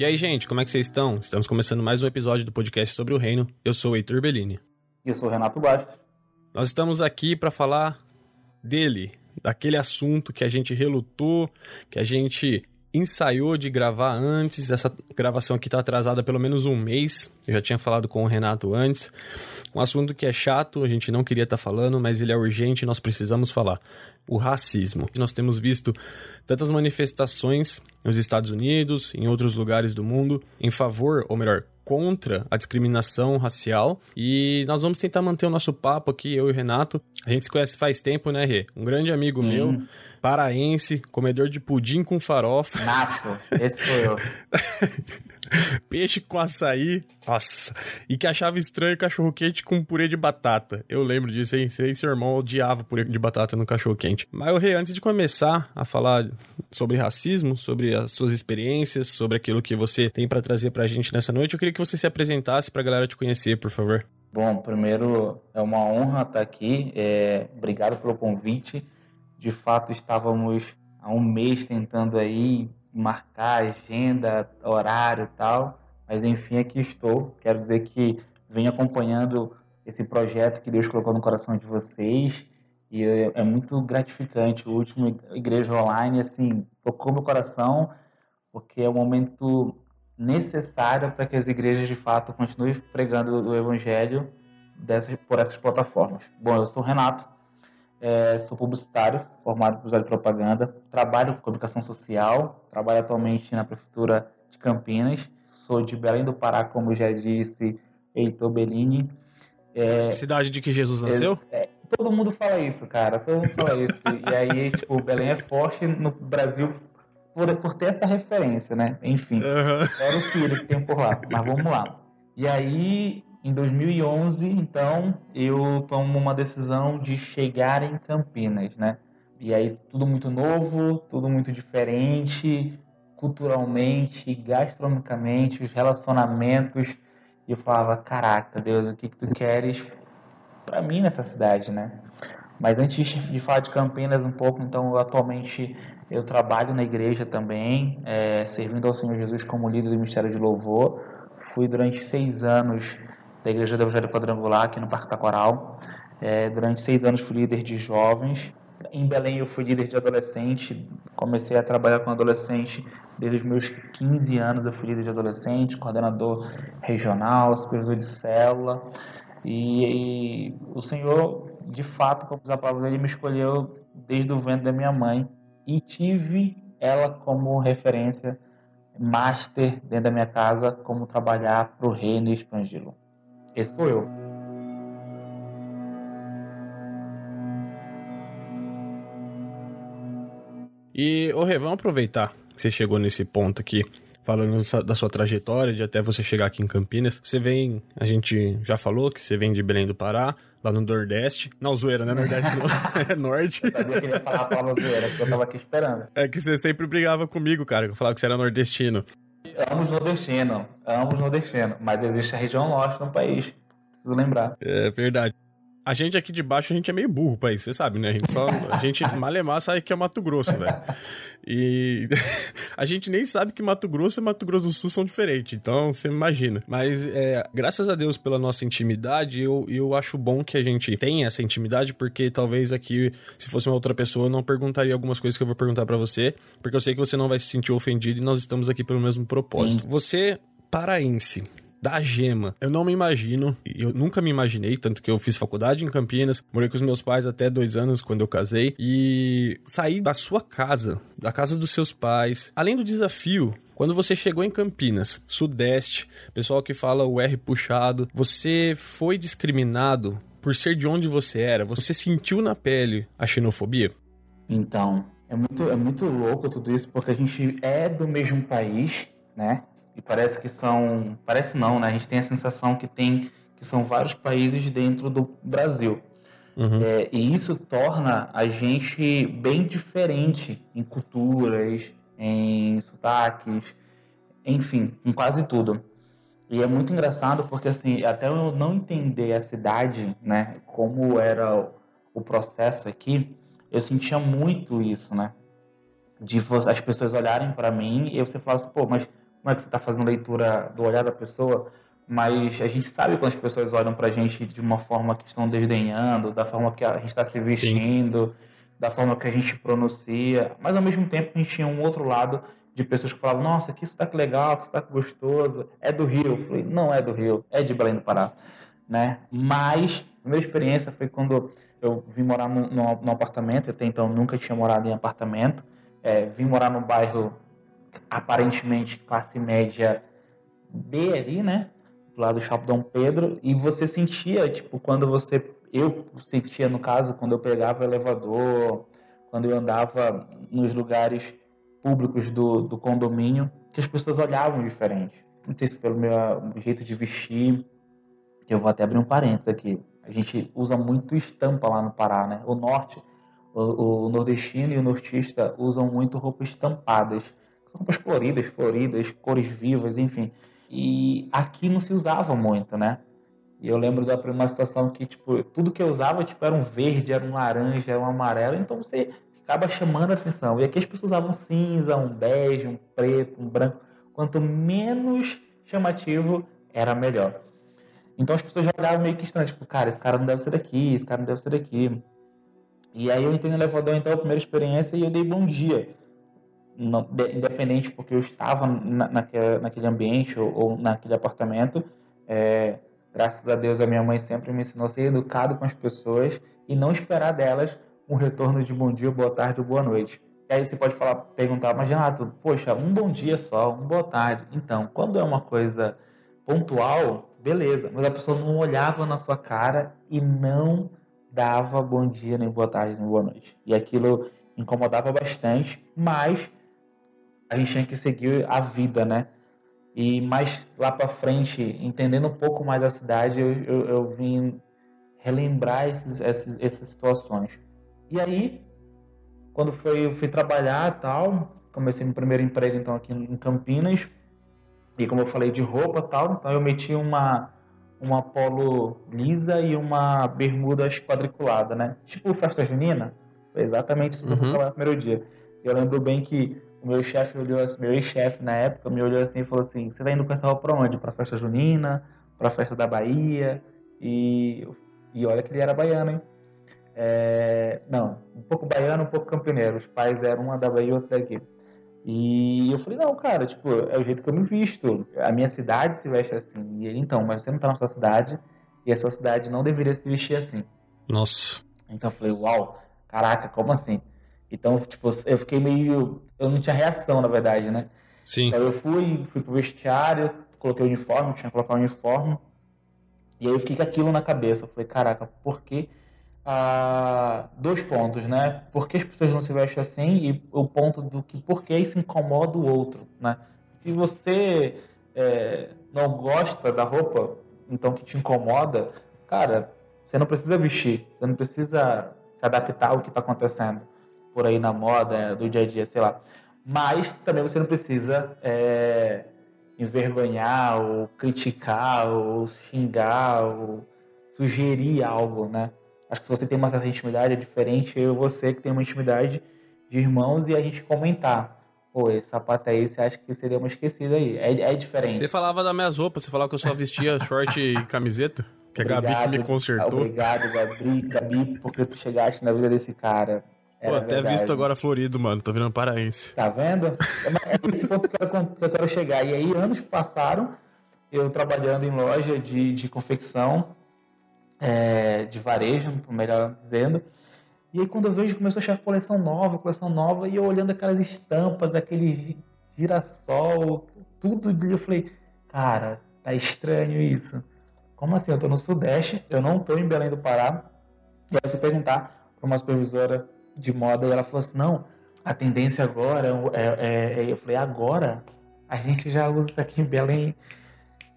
E aí, gente, como é que vocês estão? Estamos começando mais um episódio do podcast sobre o reino. Eu sou o Heitor Bellini. E eu sou o Renato Bastos. Nós estamos aqui para falar dele, daquele assunto que a gente relutou, que a gente ensaiou de gravar antes. Essa gravação aqui está atrasada pelo menos um mês. Eu já tinha falado com o Renato antes. Um assunto que é chato, a gente não queria estar tá falando, mas ele é urgente e nós precisamos falar. O racismo. Nós temos visto tantas manifestações nos Estados Unidos, em outros lugares do mundo, em favor, ou melhor, contra a discriminação racial. E nós vamos tentar manter o nosso papo aqui, eu e o Renato. A gente se conhece faz tempo, né, Rê? Um grande amigo hum. meu paraense, comedor de pudim com farofa. Nato, esse sou eu. Peixe com açaí. Nossa. E que achava estranho cachorro quente com purê de batata. Eu lembro disso, hein? Sei, seu irmão odiava purê de batata no cachorro quente. Mas, Rê, antes de começar a falar sobre racismo, sobre as suas experiências, sobre aquilo que você tem para trazer pra gente nessa noite, eu queria que você se apresentasse pra galera te conhecer, por favor. Bom, primeiro é uma honra estar aqui. É... Obrigado pelo convite. De fato, estávamos há um mês tentando aí marcar agenda, horário e tal, mas enfim, aqui estou. Quero dizer que venho acompanhando esse projeto que Deus colocou no coração de vocês e é, é muito gratificante. O último Igreja Online, assim, tocou meu coração porque é um momento necessário para que as igrejas de fato continuem pregando o evangelho dessas, por essas plataformas. Bom, eu sou o Renato, é, sou publicitário, formado por de propaganda, trabalho com comunicação social, trabalho atualmente na prefeitura de Campinas, sou de Belém do Pará, como já disse Heitor Bellini. É, Cidade de que Jesus nasceu? É, todo mundo fala isso, cara, todo mundo fala isso. e aí, tipo, Belém é forte no Brasil por, por ter essa referência, né? Enfim, uhum. era o filho que tem por lá, mas vamos lá. E aí, em 2011, então, eu tomo uma decisão de chegar em Campinas, né? E aí tudo muito novo, tudo muito diferente, culturalmente, gastronomicamente, os relacionamentos. E eu falava, caraca, Deus, o que, que tu queres para mim nessa cidade, né? Mas antes de falar de Campinas um pouco, então, atualmente eu trabalho na igreja também, é, servindo ao Senhor Jesus como líder do Ministério de Louvor. Fui durante seis anos da Igreja do Evangelho Quadrangular, aqui no Parque Taquaral. É, durante seis anos fui líder de jovens. Em Belém eu fui líder de adolescente. Comecei a trabalhar com adolescente desde os meus 15 anos. Eu fui líder de adolescente, coordenador regional, supervisor de célula. E, e o Senhor, de fato, como diz a palavra, Ele me escolheu desde o ventre da minha mãe. E tive ela como referência master dentro da minha casa, como trabalhar para o reino e expandi-lo. Esse sou eu. E, ô Rê, vamos aproveitar que você chegou nesse ponto aqui, falando da sua trajetória, de até você chegar aqui em Campinas. Você vem, a gente já falou que você vem de Belém do Pará, lá no Nordeste. Não, zoeira, né? Nordeste é Norte. Eu sabia que ele ia falar a palavra zoeira, que eu tava aqui esperando. É que você sempre brigava comigo, cara, que eu falava que você era nordestino. Ambos nordestino, ambos nordestino, mas existe a região norte no país, preciso lembrar. É verdade. A gente aqui de baixo, a gente é meio burro pra isso, você sabe, né? A gente só. A gente malemar sabe que é Mato Grosso, velho. E a gente nem sabe que Mato Grosso e Mato Grosso do Sul são diferentes, então você imagina. Mas é, graças a Deus pela nossa intimidade, eu, eu acho bom que a gente tenha essa intimidade, porque talvez aqui, se fosse uma outra pessoa, eu não perguntaria algumas coisas que eu vou perguntar para você, porque eu sei que você não vai se sentir ofendido e nós estamos aqui pelo mesmo propósito. Sim. Você, paraense, da gema. Eu não me imagino, eu nunca me imaginei, tanto que eu fiz faculdade em Campinas, morei com os meus pais até dois anos quando eu casei, e saí da sua casa, da casa dos seus pais, além do desafio quando você chegou em Campinas, Sudeste, pessoal que fala o R puxado, você foi discriminado por ser de onde você era? Você sentiu na pele a xenofobia? Então, é muito, é muito louco tudo isso, porque a gente é do mesmo país, né? E parece que são. Parece não, né? A gente tem a sensação que tem que são vários países dentro do Brasil. Uhum. É, e isso torna a gente bem diferente em culturas, em sotaques, enfim, em quase tudo. E é muito engraçado porque, assim, até eu não entender a cidade, né, como era o processo aqui, eu sentia muito isso, né? De as pessoas olharem para mim e você falar assim, pô, mas não é que você está fazendo leitura do olhar da pessoa, mas a gente sabe quando as pessoas olham para a gente de uma forma que estão desdenhando, da forma que a gente está se vestindo, Sim. da forma que a gente pronuncia, mas ao mesmo tempo a gente tinha um outro lado de pessoas que falavam, nossa, que sotaque legal, que sotaque gostoso, é do Rio. Eu falei, não é do Rio, é de Belém do Pará. Né? Mas a minha experiência foi quando eu vim morar num, num apartamento, até então nunca tinha morado em apartamento, é, vim morar num bairro aparentemente classe média B ali, né? Do lado do Shopping Dom Pedro, e você sentia, tipo, quando você. Eu sentia, no caso, quando eu pegava o elevador, quando eu andava nos lugares públicos do, do condomínio que as pessoas olhavam diferente. Não sei se pelo meu jeito de vestir, eu vou até abrir um parênteses aqui. A gente usa muito estampa lá no Pará, né? O norte, o, o nordestino e o nortista usam muito roupas estampadas. São roupas coloridas, floridas, cores vivas, enfim. E aqui não se usava muito, né? E eu lembro da primeira situação que, tipo, tudo que eu usava, tipo, era um verde, era um laranja, era um amarelo. Então você acaba chamando a atenção. E aqui as pessoas usavam cinza, um bege, um preto, um branco. Quanto menos chamativo, era melhor. Então as pessoas olhavam meio que estranho, tipo, cara, esse cara não deve ser daqui, esse cara não deve ser daqui. E aí eu entrei no elevador, então, a primeira experiência, e eu dei bom dia. Não, de, independente porque eu estava na, naquele, naquele ambiente ou, ou naquele apartamento, é, graças a Deus a minha mãe sempre me ensinou a ser educado com as pessoas e não esperar delas um retorno de bom dia, boa tarde ou boa noite. E aí você pode falar, perguntar, mas Renato, poxa, um bom dia só, um boa tarde. Então, quando é uma coisa pontual, beleza, mas a pessoa não olhava na sua cara e não dava bom dia, nem boa tarde, nem boa noite. E aquilo incomodava bastante, mas a gente tinha que seguir a vida, né? E mais lá para frente, entendendo um pouco mais da cidade, eu, eu, eu vim relembrar esses, esses, essas situações. E aí, quando foi, eu fui trabalhar tal, comecei meu primeiro emprego então aqui em Campinas, e como eu falei de roupa tal, então eu meti uma uma polo lisa e uma bermuda quadriculada, né? Tipo festa junina. Foi exatamente isso que uhum. eu trabalhar no primeiro dia. Eu lembro bem que o meu chefe olhou assim, meu ex-chefe na época me olhou assim e falou assim: "Você tá indo com essa roupa para onde? Para festa junina? Para festa da Bahia?" E e olha que ele era baiano, hein? É, não, um pouco baiano, um pouco campineiro. Os pais eram uma da Bahia e outra daqui. E eu falei, não, cara, tipo, é o jeito que eu me visto. A minha cidade se veste assim. E ele, então, mas você não tá na sua cidade e a sua cidade não deveria se vestir assim. Nossa. Então eu falei, uau, caraca, como assim? Então, tipo, eu fiquei meio. Eu não tinha reação, na verdade, né? Sim. Então eu fui, fui pro vestiário, coloquei o uniforme, tinha que colocar o uniforme. E aí eu fiquei com aquilo na cabeça. Eu falei, caraca, por que ah, dois pontos, né? Por que as pessoas não se vestem assim e o ponto do que por que isso incomoda o outro, né? Se você é, não gosta da roupa, então que te incomoda, cara, você não precisa vestir, você não precisa se adaptar ao que está acontecendo por aí na moda, do dia a dia, sei lá. Mas também você não precisa é, envergonhar ou criticar ou xingar ou sugerir algo, né? Acho que se você tem uma certa intimidade, é diferente eu e você que tem uma intimidade de irmãos e a gente comentar. Pô, esse sapato aí, você acha que seria uma esquecida aí? É, é diferente. Você falava das minhas roupas, você falava que eu só vestia short e camiseta? Que obrigado, a Gabi que me consertou. Obrigado, Gabi, Gabi, porque tu chegaste na vida desse cara. Pô, até verdade. visto agora florido, mano. Tô virando paraense. Tá vendo? É esse ponto que eu, quero, que eu quero chegar. E aí, anos que passaram, eu trabalhando em loja de, de confecção, é, de varejo, melhor dizendo. E aí quando eu vejo começou a chegar coleção nova, coleção nova, e eu olhando aquelas estampas, aquele girassol, tudo, eu falei, cara, tá estranho isso. Como assim? Eu tô no Sudeste, eu não tô em Belém do Pará. E aí eu fui perguntar para uma supervisora de moda e ela falou assim, não, a tendência agora é, é, é, eu falei, agora a gente já usa isso aqui em Belém,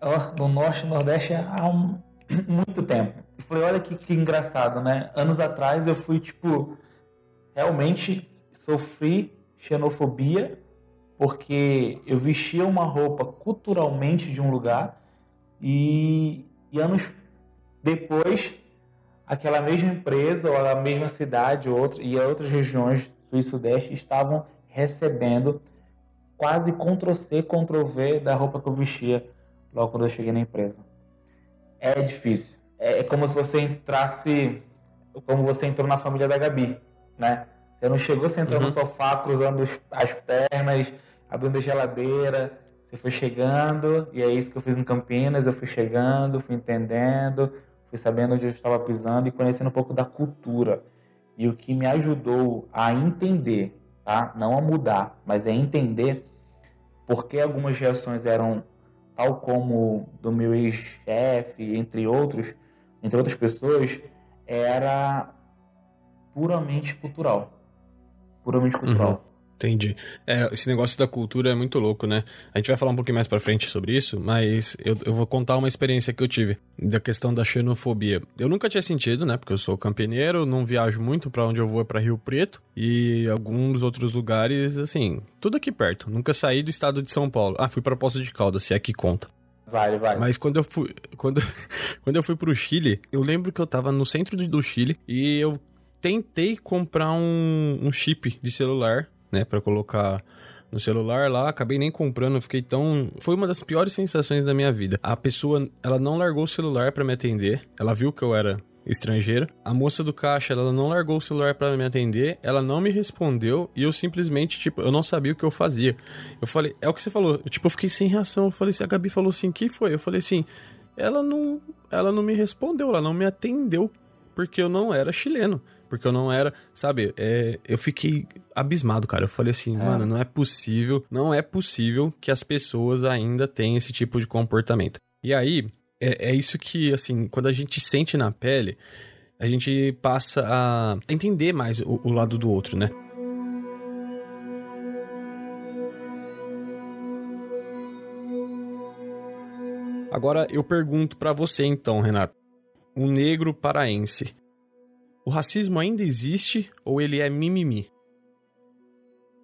ó, no Norte e Nordeste há um, muito tempo. E falei, olha que, que engraçado, né? Anos atrás eu fui, tipo, realmente sofri xenofobia porque eu vestia uma roupa culturalmente de um lugar e, e anos depois aquela mesma empresa ou a mesma cidade outra, e outras regiões sul e sudeste estavam recebendo quase Ctrl-C, Ctrl-V da roupa que eu vestia logo quando eu cheguei na empresa. É difícil. É, é como se você entrasse, como você entrou na família da Gabi, né? Você não chegou sentando uhum. no sofá, cruzando as pernas, abrindo a geladeira. Você foi chegando, e é isso que eu fiz em Campinas. Eu fui chegando, fui entendendo, fui sabendo onde eu estava pisando e conhecendo um pouco da cultura. E o que me ajudou a entender, tá? Não a mudar, mas a entender por que algumas reações eram tal como do meu ex-chefe, entre outros, entre outras pessoas, era puramente cultural. Puramente cultural. Entendi. É, esse negócio da cultura é muito louco, né? A gente vai falar um pouquinho mais pra frente sobre isso, mas eu, eu vou contar uma experiência que eu tive da questão da xenofobia. Eu nunca tinha sentido, né? Porque eu sou campineiro, não viajo muito para onde eu vou é pra Rio Preto e alguns outros lugares, assim, tudo aqui perto. Nunca saí do estado de São Paulo. Ah, fui pra Poço de Caldas, se é que conta. Vale, vale. Mas quando eu fui, quando, quando eu fui pro Chile, eu lembro que eu tava no centro do Chile e eu tentei comprar um, um chip de celular né, para colocar no celular lá, acabei nem comprando, fiquei tão, foi uma das piores sensações da minha vida. A pessoa, ela não largou o celular para me atender, ela viu que eu era estrangeira. A moça do caixa, ela não largou o celular para me atender, ela não me respondeu e eu simplesmente, tipo, eu não sabia o que eu fazia. Eu falei, é o que você falou. Eu, tipo, eu fiquei sem reação. Eu falei assim, a Gabi falou assim, que foi? Eu falei assim, ela não, ela não me respondeu, ela não me atendeu porque eu não era chileno porque eu não era, sabe? É, eu fiquei abismado, cara. Eu falei assim, é. mano, não é possível, não é possível que as pessoas ainda tenham esse tipo de comportamento. E aí, é, é isso que, assim, quando a gente sente na pele, a gente passa a entender mais o, o lado do outro, né? Agora eu pergunto para você então, Renato. Um negro paraense o racismo ainda existe ou ele é mimimi?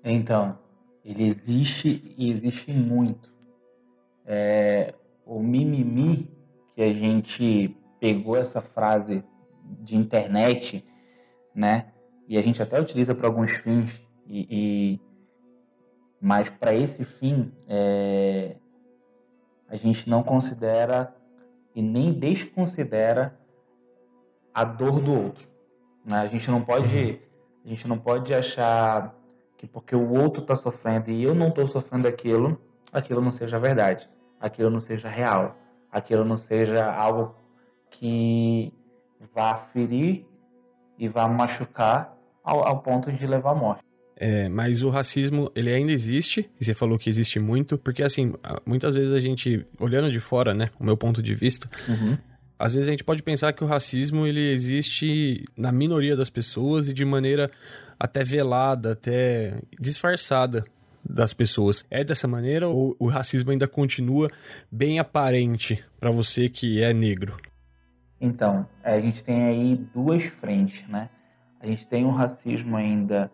Então, ele existe e existe muito. É, o mimimi, que a gente pegou essa frase de internet, né? E a gente até utiliza para alguns fins, e, e mas para esse fim, é, a gente não considera e nem desconsidera a dor do outro. Né? A gente não pode uhum. a gente não pode achar que porque o outro está sofrendo e eu não estou sofrendo aquilo, aquilo não seja verdade, aquilo não seja real, aquilo não seja algo que vá ferir e vá machucar ao, ao ponto de levar à morte. É, mas o racismo, ele ainda existe, e você falou que existe muito, porque assim, muitas vezes a gente, olhando de fora, né, o meu ponto de vista, uhum às vezes a gente pode pensar que o racismo ele existe na minoria das pessoas e de maneira até velada, até disfarçada das pessoas. É dessa maneira ou o racismo ainda continua bem aparente para você que é negro? Então, a gente tem aí duas frentes, né? A gente tem um racismo ainda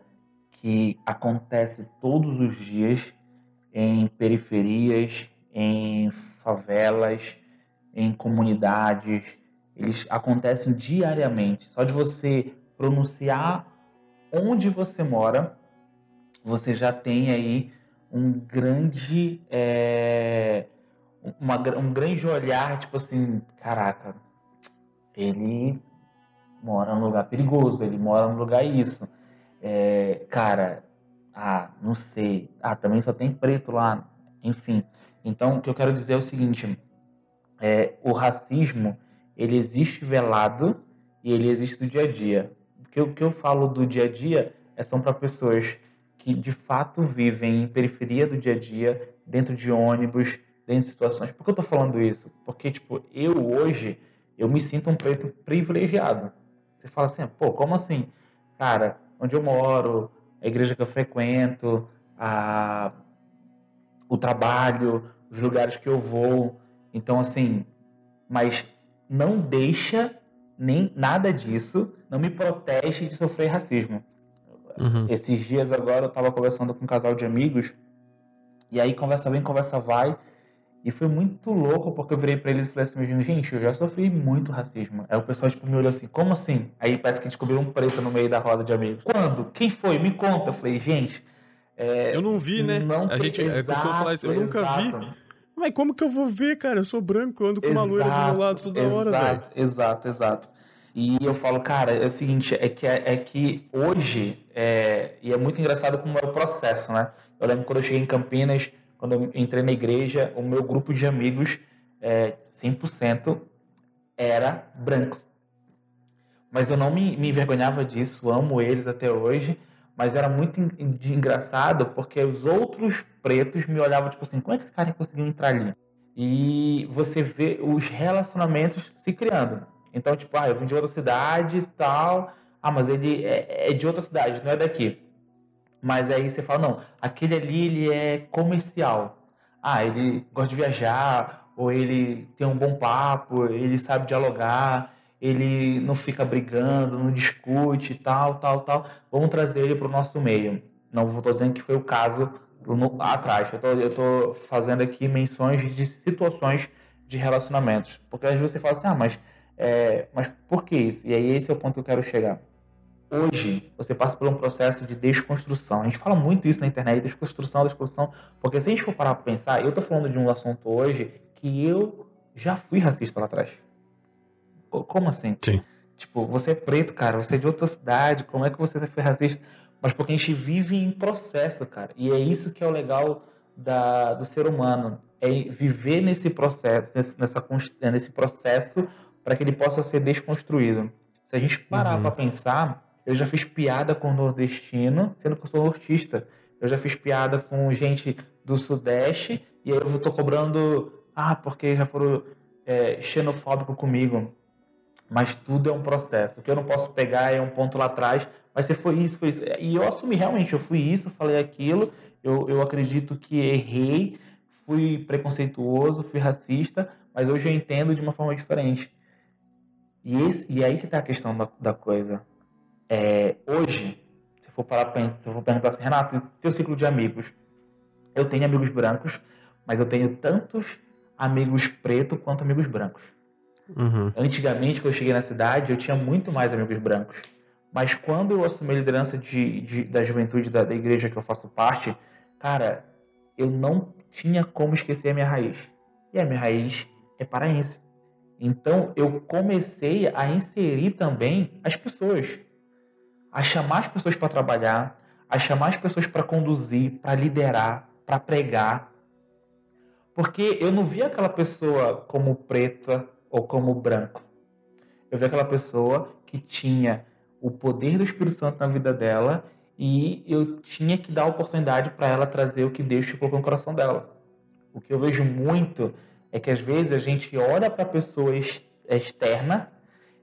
que acontece todos os dias em periferias, em favelas, em comunidades, eles acontecem diariamente. Só de você pronunciar onde você mora, você já tem aí um grande é, uma, um grande olhar, tipo assim, caraca, ele mora num lugar perigoso, ele mora num lugar isso. É, cara, ah, não sei. Ah, também só tem preto lá. Enfim. Então, o que eu quero dizer é o seguinte: é, o racismo ele existe velado e ele existe do dia a dia. O que eu falo do dia a dia é são para pessoas que de fato vivem em periferia do dia a dia, dentro de ônibus, dentro de situações. Por que eu estou falando isso? Porque tipo, eu hoje eu me sinto um preto privilegiado. Você fala assim, pô, como assim? Cara, onde eu moro, a igreja que eu frequento, a... o trabalho, os lugares que eu vou, então, assim, mas não deixa nem nada disso, não me protege de sofrer racismo. Uhum. Esses dias agora eu estava conversando com um casal de amigos, e aí conversa vem, conversa vai, e foi muito louco porque eu virei para eles e falei assim, gente, eu já sofri muito racismo. Aí o pessoal tipo, me olhou assim, como assim? Aí parece que descobriu um preto no meio da roda de amigos. Quando? Quem foi? Me conta. Eu falei, gente, É, eu não vi, né? Não a gente, exato, é, falar isso, eu nunca exato. vi. Mas como que eu vou ver, cara? Eu sou branco, eu ando com exato, uma loira do meu lado toda exato, hora, velho. Exato, exato. E eu falo, cara, é o seguinte, é que, é, que hoje, é, e é muito engraçado como é o processo, né? Eu lembro quando eu cheguei em Campinas, quando eu entrei na igreja, o meu grupo de amigos, é, 100% era branco. Mas eu não me, me envergonhava disso, amo eles até hoje, mas era muito engraçado porque os outros pretos me olhavam tipo assim, como é que esse cara conseguiu entrar ali? E você vê os relacionamentos se criando. Então, tipo, ah, eu vim de outra cidade e tal. Ah, mas ele é, é, de outra cidade, não é daqui. Mas aí você fala, não, aquele ali ele é comercial. Ah, ele gosta de viajar, ou ele tem um bom papo, ele sabe dialogar, ele não fica brigando, não discute, tal, tal, tal. Vamos trazer ele para o nosso meio. Não estou dizendo que foi o caso no, atrás. Eu estou fazendo aqui menções de situações de relacionamentos. Porque às vezes você fala assim, ah, mas é, mas por que isso? E aí esse é o ponto que eu quero chegar. Hoje, você passa por um processo de desconstrução. A gente fala muito isso na internet, desconstrução, desconstrução, porque se a gente for parar para pensar, eu estou falando de um assunto hoje que eu já fui racista lá atrás. Como assim? Sim. Tipo, você é preto, cara, você é de outra cidade, como é que você foi racista? Mas porque a gente vive em processo, cara. E é isso que é o legal da, do ser humano. É viver nesse processo, nesse, nessa, nesse processo para que ele possa ser desconstruído. Se a gente parar uhum. para pensar, eu já fiz piada com nordestino, sendo que eu sou nortista. Eu já fiz piada com gente do Sudeste e aí eu tô cobrando, ah, porque já foram é, xenofóbico comigo. Mas tudo é um processo. O que eu não posso pegar é um ponto lá atrás, mas você foi isso, foi isso. E eu assumi realmente, eu fui isso, falei aquilo, eu, eu acredito que errei, fui preconceituoso, fui racista, mas hoje eu entendo de uma forma diferente. E, esse, e aí que está a questão da, da coisa. É, hoje, se for parar pensar, for perguntar assim, Renato, teu ciclo de amigos, eu tenho amigos brancos, mas eu tenho tantos amigos pretos quanto amigos brancos. Uhum. Antigamente, quando eu cheguei na cidade, eu tinha muito mais amigos brancos. Mas quando eu assumi a liderança de, de da juventude da, da igreja que eu faço parte, cara, eu não tinha como esquecer a minha raiz. E a minha raiz é paraense. Então eu comecei a inserir também as pessoas, a chamar as pessoas para trabalhar, a chamar as pessoas para conduzir, para liderar, para pregar. Porque eu não via aquela pessoa como preta ou como branco. Eu via aquela pessoa que tinha o poder do Espírito Santo na vida dela e eu tinha que dar a oportunidade para ela trazer o que Deus colocou no coração dela. O que eu vejo muito é que às vezes a gente olha para a pessoa externa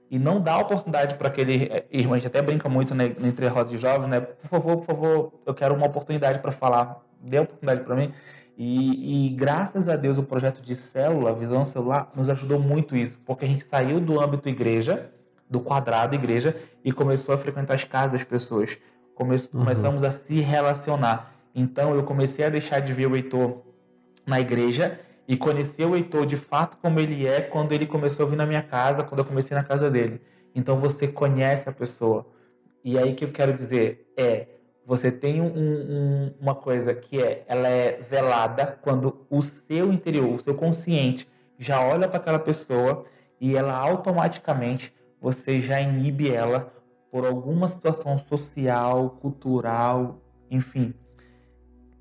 e não dá oportunidade para aquele eh, irmão. A gente até brinca muito né, entre a roda de jovens, né? Por favor, por favor, eu quero uma oportunidade para falar. Dê a oportunidade para mim. E, e, graças a Deus o projeto de célula, Visão Celular, nos ajudou muito isso, porque a gente saiu do âmbito igreja, do quadrado igreja, e começou a frequentar as casas das pessoas. Come uhum. Começamos a se relacionar. Então eu comecei a deixar de ver o Heitor na igreja e conhecer o Heitor de fato como ele é quando ele começou a vir na minha casa, quando eu comecei na casa dele. Então você conhece a pessoa. E aí que eu quero dizer é, você tem um, um, uma coisa que é, ela é velada quando o seu interior, o seu consciente já olha para aquela pessoa e ela automaticamente você já inibe ela por alguma situação social, cultural, enfim.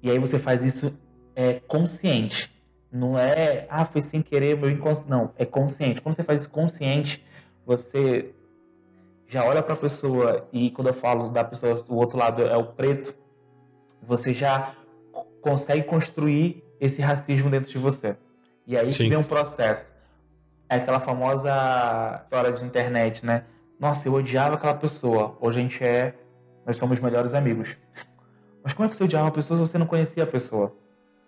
E aí você faz isso é, consciente. Não é, ah, foi sem querer, meu inconsciente. Não, é consciente. Quando você faz isso consciente, você já olha para a pessoa e quando eu falo da pessoa, o outro lado é o preto, você já consegue construir esse racismo dentro de você. E aí Sim. vem um processo. É aquela famosa história de internet, né? Nossa, eu odiava aquela pessoa. Hoje a gente é. Nós somos melhores amigos. Mas como é que você odiava uma pessoa se você não conhecia a pessoa?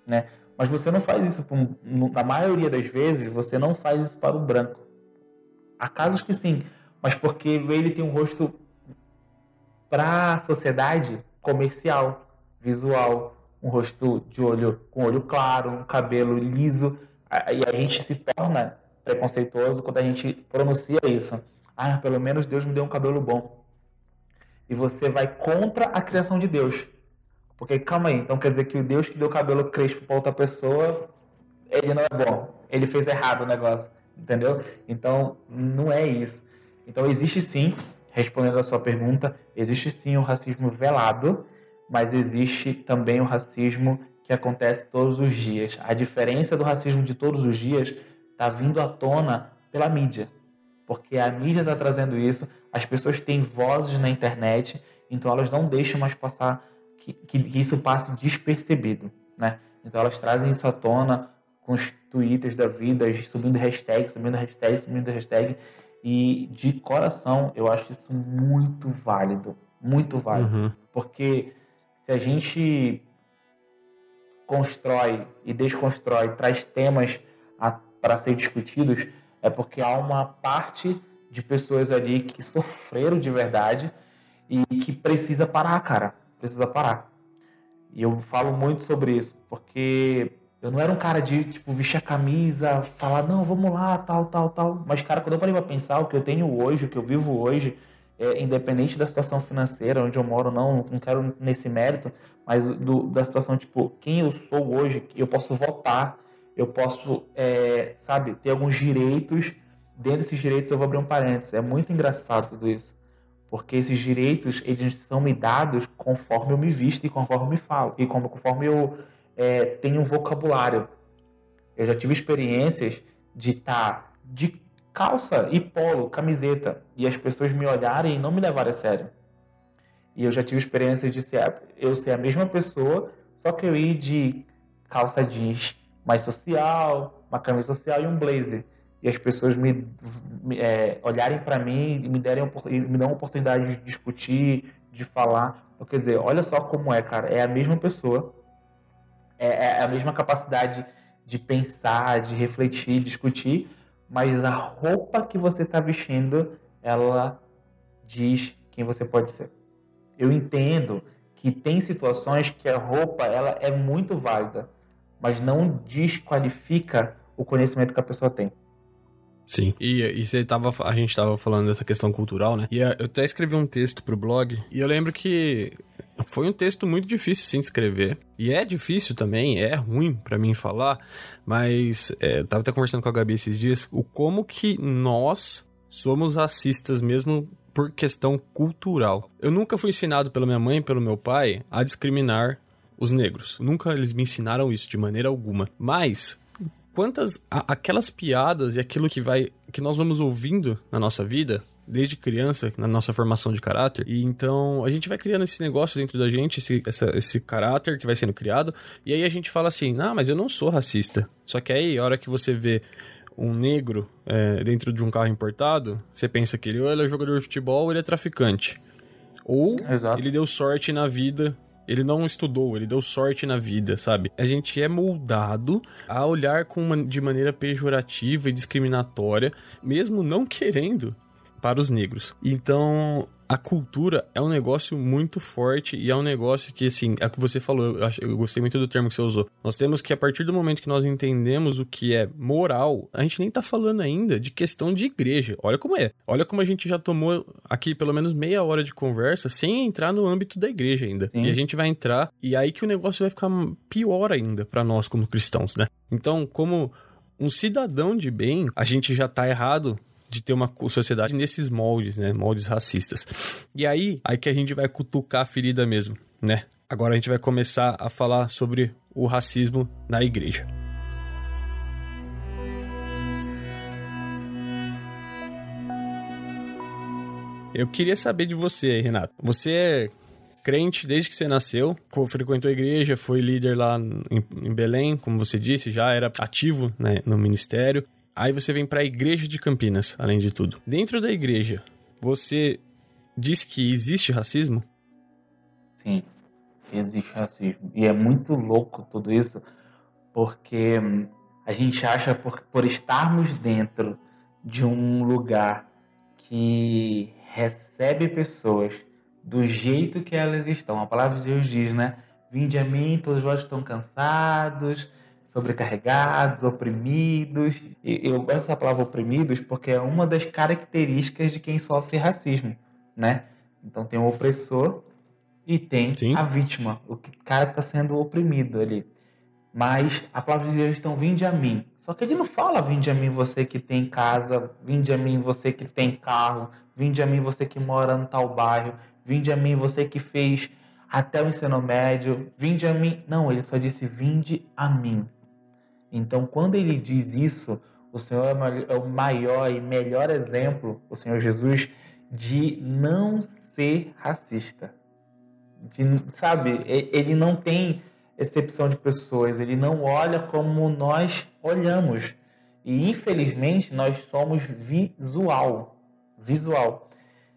Né? Mas você não faz isso, na maioria das vezes, você não faz isso para o branco. Há casos que sim, mas porque ele tem um rosto para a sociedade comercial, visual, um rosto de olho com olho claro, um cabelo liso, e a gente se torna preconceituoso quando a gente pronuncia isso. Ah, pelo menos Deus me deu um cabelo bom. E você vai contra a criação de Deus. Porque calma aí, então quer dizer que o Deus que deu cabelo crespo para outra pessoa, ele não é bom. Ele fez errado o negócio, entendeu? Então, não é isso. Então, existe sim, respondendo a sua pergunta, existe sim o racismo velado, mas existe também o racismo que acontece todos os dias. A diferença do racismo de todos os dias está vindo à tona pela mídia, porque a mídia está trazendo isso, as pessoas têm vozes na internet, então elas não deixam mais passar que, que isso passe despercebido, né? Então elas trazem isso à tona com os twitters da vida, subindo hashtag, subindo hashtag, subindo hashtag, e de coração eu acho isso muito válido, muito válido, uhum. porque se a gente constrói e desconstrói, traz temas para ser discutidos, é porque há uma parte de pessoas ali que sofreram de verdade e que precisa parar, cara. Precisa parar. E eu falo muito sobre isso, porque eu não era um cara de, tipo, vestir a camisa, falar, não, vamos lá, tal, tal, tal. Mas, cara, quando eu parei pra pensar o que eu tenho hoje, o que eu vivo hoje, é, independente da situação financeira, onde eu moro, não, não quero nesse mérito, mas do, da situação, tipo, quem eu sou hoje, eu posso votar, eu posso, é, sabe, ter alguns direitos, dentro desses direitos eu vou abrir um parênteses, é muito engraçado tudo isso, porque esses direitos, eles são me dados conforme eu me visto e conforme eu me falo, e conforme eu é, tenho um vocabulário. Eu já tive experiências de estar tá de calça e polo, camiseta, e as pessoas me olharem e não me levarem a sério. E eu já tive experiências de ser eu ser a mesma pessoa, só que eu ir de calça jeans mais social, uma camisa social e um blazer. E as pessoas me, me é, olharem para mim e me derem me dão a oportunidade de discutir, de falar. Então, quer dizer, olha só como é, cara. É a mesma pessoa, é, é a mesma capacidade de pensar, de refletir, discutir, mas a roupa que você está vestindo, ela diz quem você pode ser. Eu entendo que tem situações que a roupa ela é muito válida, mas não desqualifica o conhecimento que a pessoa tem. Sim. E, e você tava, a gente tava falando dessa questão cultural, né? E eu até escrevi um texto pro blog, e eu lembro que foi um texto muito difícil sim de escrever. E é difícil também, é ruim para mim falar, mas é, tava até conversando com a Gabi esses dias, o como que nós somos racistas mesmo por questão cultural. Eu nunca fui ensinado pela minha mãe pelo meu pai a discriminar os negros. Nunca eles me ensinaram isso de maneira alguma. Mas quantas a, aquelas piadas e aquilo que vai que nós vamos ouvindo na nossa vida desde criança, na nossa formação de caráter. E então a gente vai criando esse negócio dentro da gente, esse, essa, esse caráter que vai sendo criado. E aí a gente fala assim: não, mas eu não sou racista. Só que aí, a hora que você vê um negro é, dentro de um carro importado, você pensa que ele ou ele é jogador de futebol ou ele é traficante. Ou Exato. ele deu sorte na vida ele não estudou, ele deu sorte na vida, sabe? A gente é moldado a olhar com uma, de maneira pejorativa e discriminatória, mesmo não querendo para os negros. Então, a cultura é um negócio muito forte e é um negócio que, assim, é o que você falou, eu, eu, gostei muito do termo que você usou. Nós temos que, a partir do momento que nós entendemos o que é moral, a gente nem tá falando ainda de questão de igreja. Olha como é. Olha como a gente já tomou aqui pelo menos meia hora de conversa sem entrar no âmbito da igreja ainda. Sim. E a gente vai entrar, e aí que o negócio vai ficar pior ainda para nós como cristãos, né? Então, como um cidadão de bem, a gente já tá errado de ter uma sociedade nesses moldes, né? Moldes racistas. E aí, aí que a gente vai cutucar a ferida mesmo, né? Agora a gente vai começar a falar sobre o racismo na igreja. Eu queria saber de você, Renato. Você é crente desde que você nasceu, frequentou a igreja, foi líder lá em, Belém, como você disse, já era ativo né, no ministério. Aí você vem para a igreja de Campinas, além de tudo. Dentro da igreja, você diz que existe racismo? Sim, existe racismo. E é muito louco tudo isso, porque hum, a gente acha por, por estarmos dentro de um lugar que recebe pessoas do jeito que elas estão. A palavra de Deus diz, né? Vinde a mim, todos vós estão cansados, sobrecarregados, oprimidos. E eu gosto dessa palavra oprimidos porque é uma das características de quem sofre racismo, né? Então tem o opressor e tem Sim. a vítima, o cara que está sendo oprimido ali. Mas a palavra de Deus então vinde a mim. Só que ele não fala vinde a mim você que tem casa, vinde a mim você que tem carro, vinde a mim você que mora no tal bairro, vinde a mim você que fez até o ensino médio, vinde a mim. Não, ele só disse vinde a mim. Então, quando ele diz isso, o Senhor é o maior e melhor exemplo, o Senhor Jesus, de não ser racista. De, sabe, ele não tem excepção de pessoas, ele não olha como nós olhamos. E infelizmente nós somos visual, visual.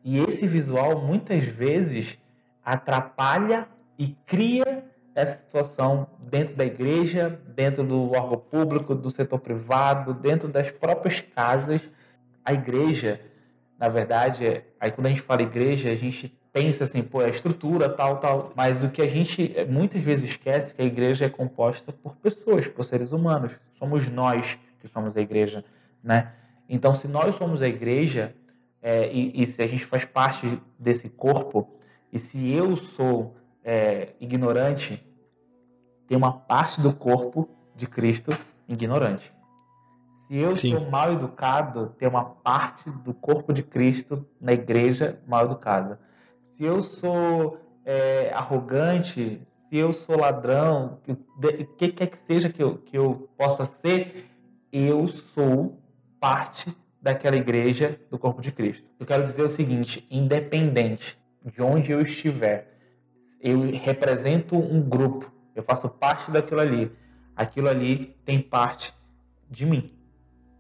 E esse visual muitas vezes atrapalha e cria essa situação dentro da igreja, dentro do órgão público, do setor privado, dentro das próprias casas. A igreja, na verdade, aí quando a gente fala igreja, a gente pensa assim, pô, a estrutura, tal, tal. Mas o que a gente muitas vezes esquece é que a igreja é composta por pessoas, por seres humanos. Somos nós que somos a igreja, né? Então, se nós somos a igreja é, e, e, se a gente faz parte desse corpo, e se eu sou é, ignorante, tem uma parte do corpo de Cristo ignorante. Se eu Sim. sou mal educado, tem uma parte do corpo de Cristo na igreja mal educada se eu sou é, arrogante, se eu sou ladrão, o que quer que seja que eu, que eu possa ser, eu sou parte daquela igreja do corpo de Cristo. Eu quero dizer o seguinte: independente de onde eu estiver, eu represento um grupo, eu faço parte daquilo ali. Aquilo ali tem parte de mim.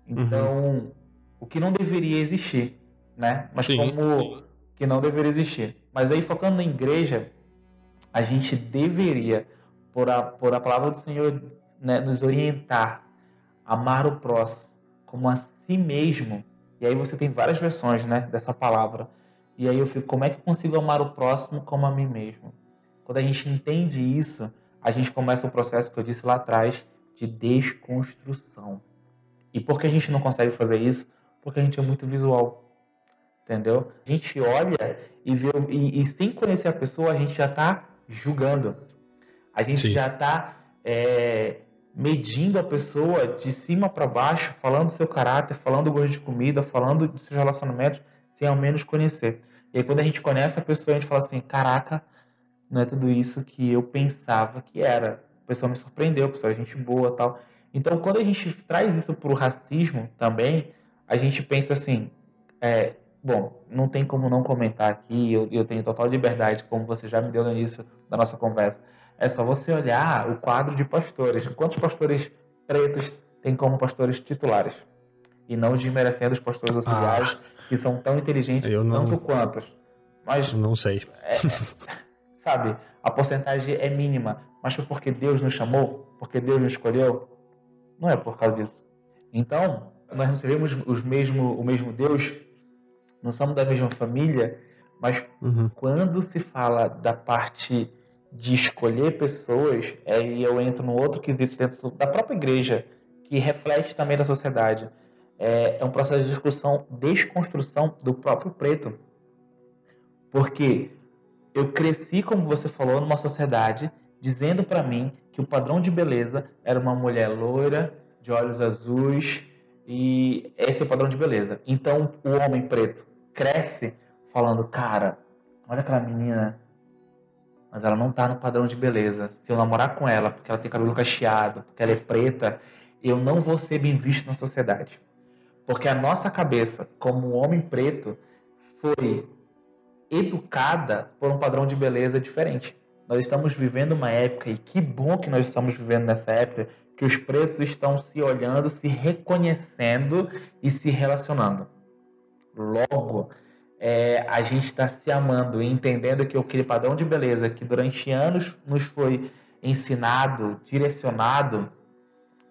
Então, uhum. o que não deveria existir, né? Mas sim, como sim. que não deveria existir. Mas aí, focando na igreja, a gente deveria, por a, por a palavra do Senhor, né, nos orientar, amar o próximo como a si mesmo. E aí você tem várias versões né, dessa palavra. E aí eu fico, como é que eu consigo amar o próximo como a mim mesmo? Quando a gente entende isso, a gente começa o processo que eu disse lá atrás de desconstrução. E por que a gente não consegue fazer isso? Porque a gente é muito visual. Entendeu? A gente olha e, vê, e, e sem conhecer a pessoa, a gente já está julgando. A gente Sim. já está é, medindo a pessoa de cima para baixo, falando do seu caráter, falando do gosto de comida, falando dos seus relacionamentos, sem ao menos conhecer. E aí, quando a gente conhece a pessoa, a gente fala assim: caraca, não é tudo isso que eu pensava que era. A pessoa me surpreendeu, a pessoa é gente boa tal. Então, quando a gente traz isso para o racismo também, a gente pensa assim: é, Bom, não tem como não comentar aqui, eu, eu tenho total liberdade, como você já me deu no início da nossa conversa. É só você olhar o quadro de pastores. Quantos pastores pretos tem como pastores titulares? E não desmerecendo os pastores auxiliares, ah, que são tão inteligentes não, tanto quanto. Mas. Não sei. É, sabe, a porcentagem é mínima. Mas foi porque Deus nos chamou? Porque Deus nos escolheu? Não é por causa disso. Então, nós não seremos os mesmo, o mesmo Deus não somos da mesma família, mas uhum. quando se fala da parte de escolher pessoas, aí eu entro num outro quesito dentro da própria igreja, que reflete também da sociedade. É, é um processo de discussão, desconstrução do próprio preto. Porque eu cresci, como você falou, numa sociedade dizendo para mim que o padrão de beleza era uma mulher loira, de olhos azuis, e esse é o padrão de beleza. Então o homem preto cresce falando, cara, olha aquela menina, mas ela não tá no padrão de beleza. Se eu namorar com ela porque ela tem cabelo cacheado, porque ela é preta, eu não vou ser bem visto na sociedade. Porque a nossa cabeça, como homem preto, foi educada por um padrão de beleza diferente. Nós estamos vivendo uma época, e que bom que nós estamos vivendo nessa época, que os pretos estão se olhando, se reconhecendo e se relacionando. Logo, é, a gente está se amando e entendendo que aquele padrão de beleza que durante anos nos foi ensinado, direcionado,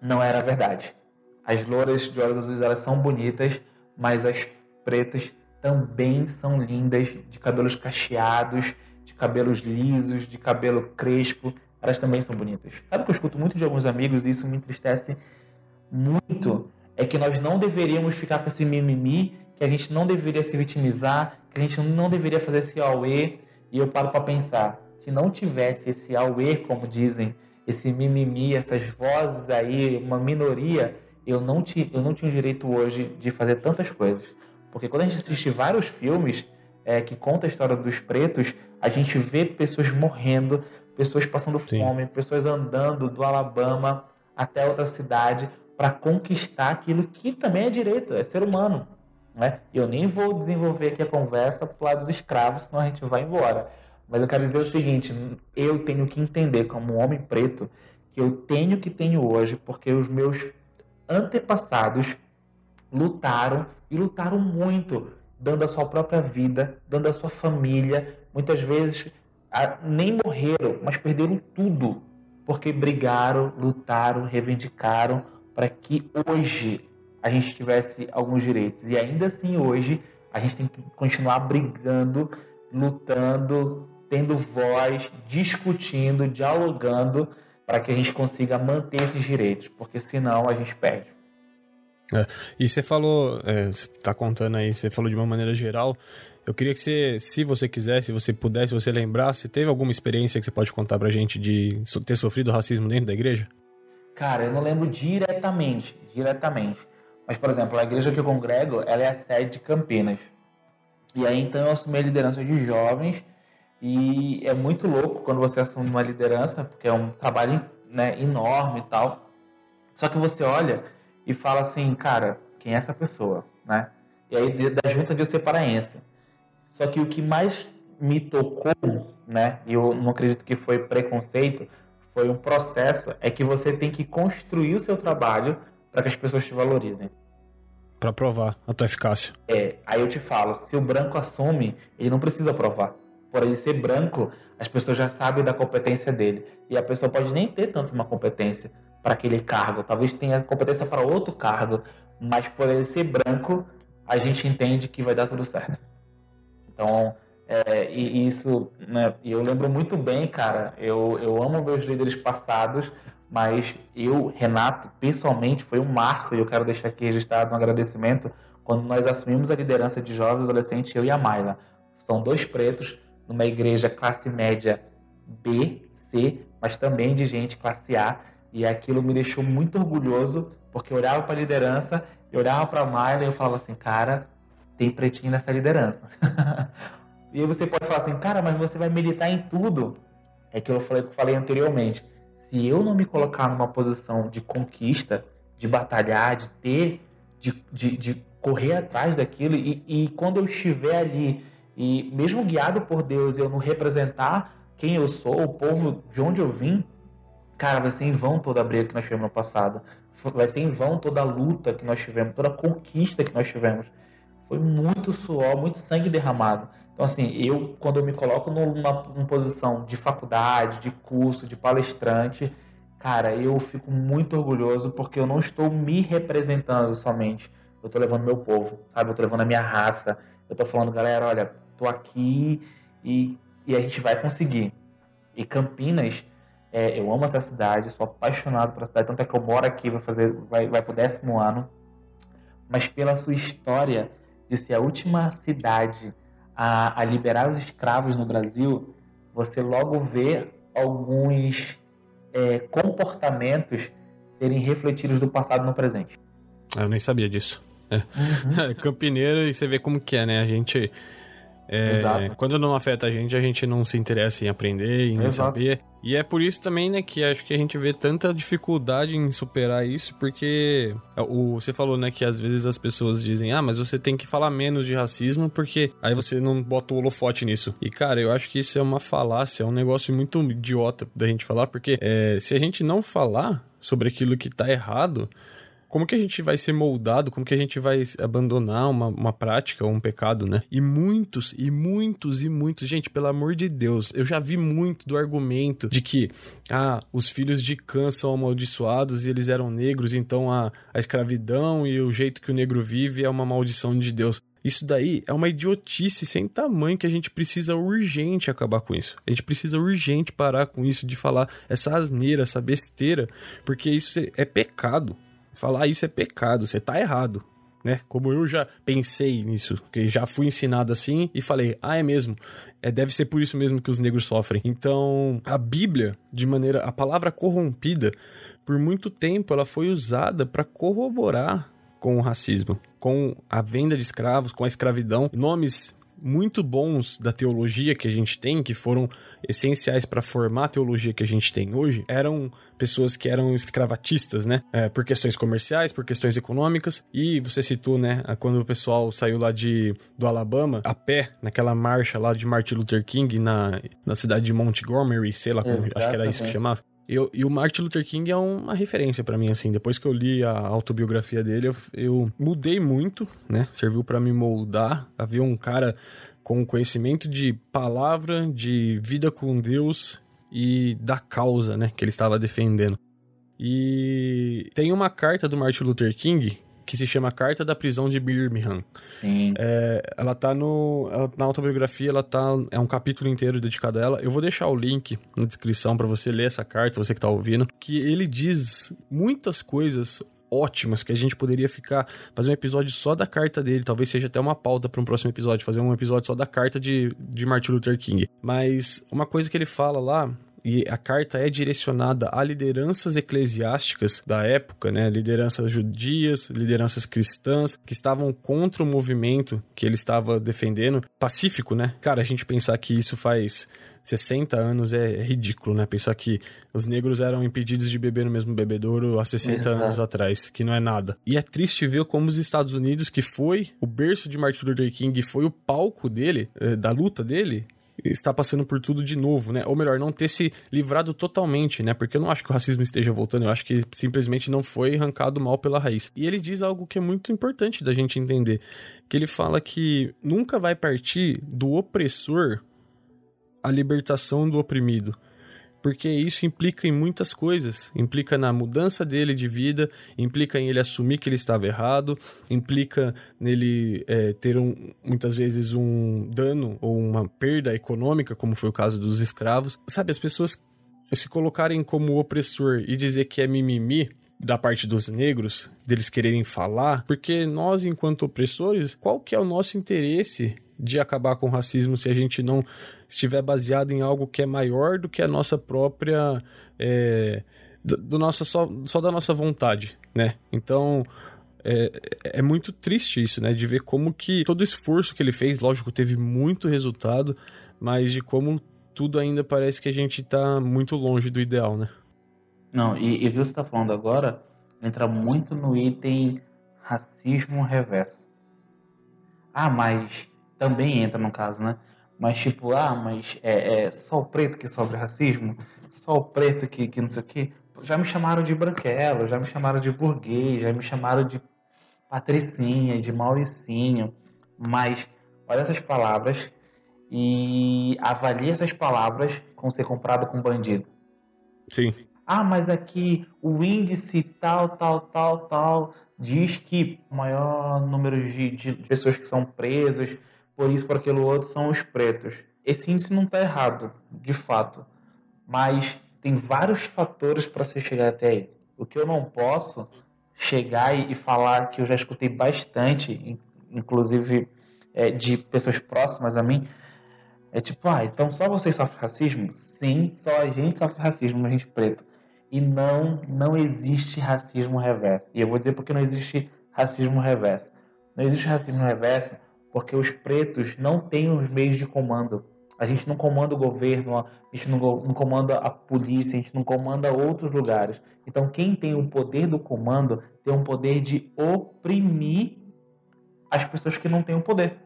não era verdade. As louras de olhos azuis elas são bonitas, mas as pretas também são lindas, de cabelos cacheados, de cabelos lisos, de cabelo crespo, elas também são bonitas. Sabe que eu escuto muito de alguns amigos e isso me entristece muito? É que nós não deveríamos ficar com esse mimimi que a gente não deveria se vitimizar, que a gente não deveria fazer esse auê. E eu paro para pensar, se não tivesse esse auê, como dizem, esse mimimi, essas vozes aí, uma minoria, eu não, eu não tinha o direito hoje de fazer tantas coisas. Porque quando a gente assiste vários filmes é, que contam a história dos pretos, a gente vê pessoas morrendo, pessoas passando Sim. fome, pessoas andando do Alabama até outra cidade para conquistar aquilo que também é direito, é ser humano. Né? Eu nem vou desenvolver aqui a conversa para lado dos escravos, senão a gente vai embora. Mas eu quero dizer o seguinte: eu tenho que entender, como um homem preto, que eu tenho que tenho hoje, porque os meus antepassados lutaram e lutaram muito, dando a sua própria vida, dando a sua família. Muitas vezes nem morreram, mas perderam tudo, porque brigaram, lutaram, reivindicaram para que hoje a gente tivesse alguns direitos. E ainda assim, hoje, a gente tem que continuar brigando, lutando, tendo voz, discutindo, dialogando, para que a gente consiga manter esses direitos, porque senão a gente perde. É, e você falou, é, você está contando aí, você falou de uma maneira geral. Eu queria que você, se você quiser, se você pudesse, se você lembrasse, teve alguma experiência que você pode contar pra gente de ter sofrido racismo dentro da igreja? Cara, eu não lembro diretamente, diretamente. Mas, por exemplo, a igreja que eu congrego, ela é a sede de Campinas. E aí, então, eu assumi a liderança de jovens e é muito louco quando você assume uma liderança, porque é um trabalho né, enorme e tal. Só que você olha e fala assim, cara, quem é essa pessoa, né? E aí, da junta de separaense. Só que o que mais me tocou, né? E eu não acredito que foi preconceito, foi um processo, é que você tem que construir o seu trabalho para que as pessoas te valorizem. Para provar a tua eficácia. É, aí eu te falo, se o branco assume, ele não precisa provar. Por ele ser branco, as pessoas já sabem da competência dele. E a pessoa pode nem ter tanto uma competência para aquele cargo, talvez tenha competência para outro cargo, mas por ele ser branco, a gente entende que vai dar tudo certo. Então, é, e isso, né, eu lembro muito bem, cara, eu, eu amo meus líderes passados, mas eu, Renato, pessoalmente, foi um marco e eu quero deixar aqui registrado um agradecimento quando nós assumimos a liderança de jovens adolescentes, eu e a Mayla. São dois pretos numa igreja classe média B, C, mas também de gente classe A, e aquilo me deixou muito orgulhoso, porque eu olhava para a liderança, eu olhava para a Mayla e eu falava assim, cara, tem pretinho nessa liderança. e aí você pode falar assim, cara, mas você vai militar em tudo. É que eu falei, falei anteriormente se eu não me colocar numa posição de conquista, de batalhar, de ter, de, de, de correr atrás daquilo, e, e, quando eu estiver ali, e mesmo guiado por Deus, eu não representar quem eu sou, o povo de onde eu vim, cara, vai ser em vão toda a briga que nós tivemos no passado. Vai ser em vão toda a luta que nós tivemos, toda a conquista que nós tivemos. Foi muito suor, muito sangue derramado. Então, assim, eu, quando eu me coloco numa, numa posição de faculdade, de curso, de palestrante, cara, eu fico muito orgulhoso porque eu não estou me representando somente. Eu estou levando meu povo, sabe? Eu estou levando a minha raça. Eu estou falando, galera, olha, tô aqui e, e a gente vai conseguir. E Campinas, é, eu amo essa cidade, sou apaixonado pela cidade, tanto é que eu moro aqui, vai fazer, vai, vai pro décimo ano. Mas pela sua história de ser a última cidade a, a liberar os escravos no Brasil, você logo vê alguns é, comportamentos serem refletidos do passado no presente. Ah, eu nem sabia disso. É. Uhum. Campineiro e você vê como que é, né? A gente é, Exato. Quando não afeta a gente, a gente não se interessa em aprender, em Exato. saber. E é por isso também, né, que acho que a gente vê tanta dificuldade em superar isso, porque o, você falou, né, que às vezes as pessoas dizem, ah, mas você tem que falar menos de racismo, porque aí você não bota o holofote nisso. E, cara, eu acho que isso é uma falácia, é um negócio muito idiota da gente falar, porque é, se a gente não falar sobre aquilo que tá errado, como que a gente vai ser moldado, como que a gente vai abandonar uma, uma prática ou um pecado, né? E muitos, e muitos, e muitos, gente, pelo amor de Deus, eu já vi muito do argumento de que, ah, os filhos de Cã são amaldiçoados e eles eram negros, então a, a escravidão e o jeito que o negro vive é uma maldição de Deus. Isso daí é uma idiotice sem tamanho que a gente precisa urgente acabar com isso. A gente precisa urgente parar com isso de falar essa asneira, essa besteira, porque isso é pecado. Falar isso é pecado, você tá errado. né? Como eu já pensei nisso, que já fui ensinado assim e falei, ah, é mesmo. É, deve ser por isso mesmo que os negros sofrem. Então, a Bíblia, de maneira. A palavra corrompida, por muito tempo, ela foi usada para corroborar com o racismo, com a venda de escravos, com a escravidão. Nomes muito bons da teologia que a gente tem, que foram essenciais para formar a teologia que a gente tem hoje, eram pessoas que eram escravatistas, né? É, por questões comerciais, por questões econômicas. E você citou, né, quando o pessoal saiu lá de, do Alabama, a pé, naquela marcha lá de Martin Luther King na, na cidade de Montgomery, sei lá, como, acho que era isso que chamava. Eu, e o Martin Luther King é uma referência para mim, assim. Depois que eu li a autobiografia dele, eu, eu mudei muito, né? Serviu para me moldar. Havia um cara com conhecimento de palavra, de vida com Deus e da causa, né? Que ele estava defendendo. E tem uma carta do Martin Luther King que se chama Carta da Prisão de Birmingham. Sim. É, ela tá no. Ela, na autobiografia, ela tá. É um capítulo inteiro dedicado a ela. Eu vou deixar o link na descrição para você ler essa carta, você que tá ouvindo. Que ele diz muitas coisas ótimas que a gente poderia ficar fazer um episódio só da carta dele, talvez seja até uma pauta para um próximo episódio, fazer um episódio só da carta de, de Martin Luther King. Mas uma coisa que ele fala lá e a carta é direcionada a lideranças eclesiásticas da época, né? Lideranças judias, lideranças cristãs que estavam contra o movimento que ele estava defendendo, pacífico, né? Cara, a gente pensar que isso faz 60 anos é ridículo, né? Pensar que os negros eram impedidos de beber no mesmo bebedouro há 60 Exato. anos atrás, que não é nada. E é triste ver como os Estados Unidos, que foi o berço de Martin Luther King, foi o palco dele, eh, da luta dele, está passando por tudo de novo, né? Ou melhor, não ter se livrado totalmente, né? Porque eu não acho que o racismo esteja voltando, eu acho que simplesmente não foi arrancado mal pela raiz. E ele diz algo que é muito importante da gente entender, que ele fala que nunca vai partir do opressor a libertação do oprimido porque isso implica em muitas coisas. Implica na mudança dele de vida, implica em ele assumir que ele estava errado, implica nele é, ter um, muitas vezes um dano ou uma perda econômica, como foi o caso dos escravos. Sabe, as pessoas se colocarem como opressor e dizer que é mimimi, da parte dos negros, deles quererem falar, porque nós, enquanto opressores, qual que é o nosso interesse de acabar com o racismo se a gente não estiver baseado em algo que é maior do que a nossa própria. É, do, do nossa, só, só da nossa vontade, né? Então. É, é muito triste isso, né? De ver como que todo o esforço que ele fez, lógico, teve muito resultado, mas de como tudo ainda parece que a gente tá muito longe do ideal, né? Não, e, e viu você tá falando agora, entra muito no item racismo reverso. Ah, mas também entra no caso, né? Mas tipo, ah, mas é, é só o preto que sofre racismo? Só o preto que, que não sei o quê? Já me chamaram de branquelo, já me chamaram de burguês, já me chamaram de patricinha, de mauricinho. Mas olha essas palavras e avalie essas palavras com ser comprado com bandido. Sim. Ah, mas aqui o índice tal, tal, tal, tal diz que o maior número de, de pessoas que são presas por isso, por aquilo outro, são os pretos. Esse índice não está errado, de fato, mas tem vários fatores para você chegar até aí. O que eu não posso chegar e falar que eu já escutei bastante, inclusive é, de pessoas próximas a mim, é tipo, ah, então só vocês sofrem racismo? Sim, só a gente sofre racismo, a gente preto. E não, não existe racismo reverso. E eu vou dizer porque não existe racismo reverso. Não existe racismo reverso porque os pretos não têm os meios de comando. A gente não comanda o governo, a gente não, comanda a polícia, a gente não comanda outros lugares. Então, quem tem o poder do comando tem o poder de oprimir as pessoas que não têm o poder.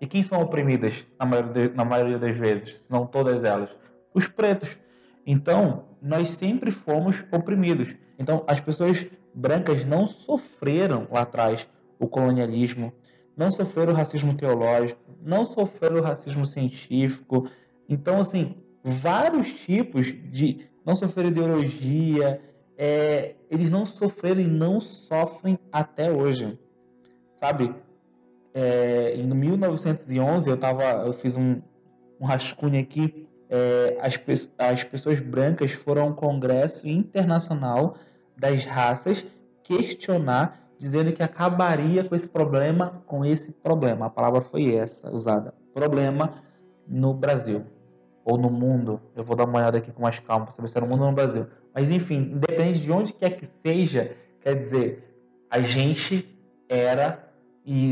E quem são oprimidas na maioria, na maioria das vezes, se não todas elas? Os pretos. Então, nós sempre fomos oprimidos. Então, as pessoas brancas não sofreram lá atrás o colonialismo, não sofreram racismo teológico, não sofreram racismo científico. Então, assim, vários tipos de. Não sofreram ideologia, é, eles não sofreram e não sofrem até hoje. Sabe? É, em 1911, eu, tava, eu fiz um, um rascunho aqui. É, as, as pessoas brancas foram a um congresso internacional das raças questionar dizendo que acabaria com esse problema, com esse problema. A palavra foi essa usada. Problema no Brasil ou no mundo. Eu vou dar uma olhada aqui com mais calma para saber se é no mundo ou no Brasil. Mas enfim, independente de onde quer que seja, quer dizer, a gente era e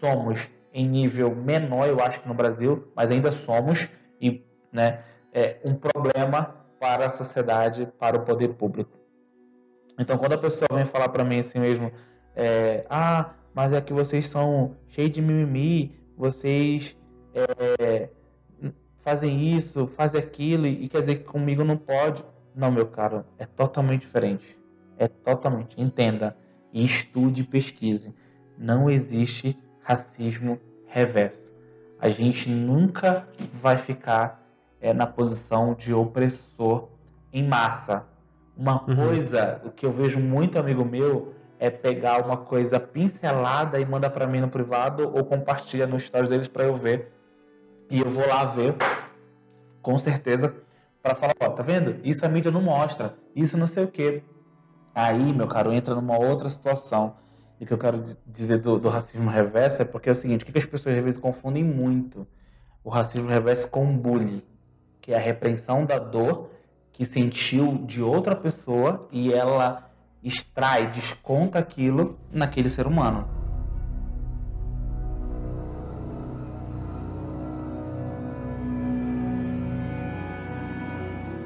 somos em nível menor, eu acho que no Brasil, mas ainda somos e, né, é um problema para a sociedade, para o poder público. Então, quando a pessoa vem falar para mim assim mesmo, é, ah, mas é que vocês são cheios de mimimi, vocês é, fazem isso, fazem aquilo, e quer dizer que comigo não pode. Não, meu caro, é totalmente diferente. É totalmente. Entenda e estude e pesquise. Não existe racismo reverso. A gente nunca vai ficar é, na posição de opressor em massa. Uma uhum. coisa, o que eu vejo muito amigo meu é pegar uma coisa pincelada e manda para mim no privado ou compartilha no stories deles para eu ver. E eu vou lá ver, com certeza, para falar, ó, tá vendo? Isso a mídia não mostra, isso não sei o quê. Aí, meu caro, entra numa outra situação. E o que eu quero dizer do, do, racismo reverso é porque é o seguinte, o que, que as pessoas às vezes confundem muito o racismo reverso com o bullying, que é a repreensão da dor que sentiu de outra pessoa e ela extrai, desconta aquilo naquele ser humano.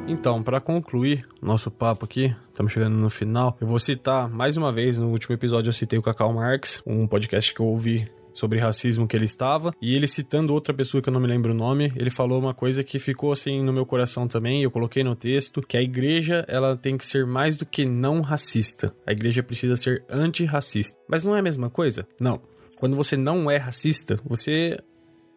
Então, para concluir nosso papo aqui, estamos chegando no final. Eu vou citar mais uma vez, no último episódio eu citei o Cacau Marx, um podcast que eu ouvi sobre racismo que ele estava, e ele citando outra pessoa que eu não me lembro o nome, ele falou uma coisa que ficou assim no meu coração também, eu coloquei no texto, que a igreja, ela tem que ser mais do que não racista. A igreja precisa ser antirracista. Mas não é a mesma coisa? Não. Quando você não é racista, você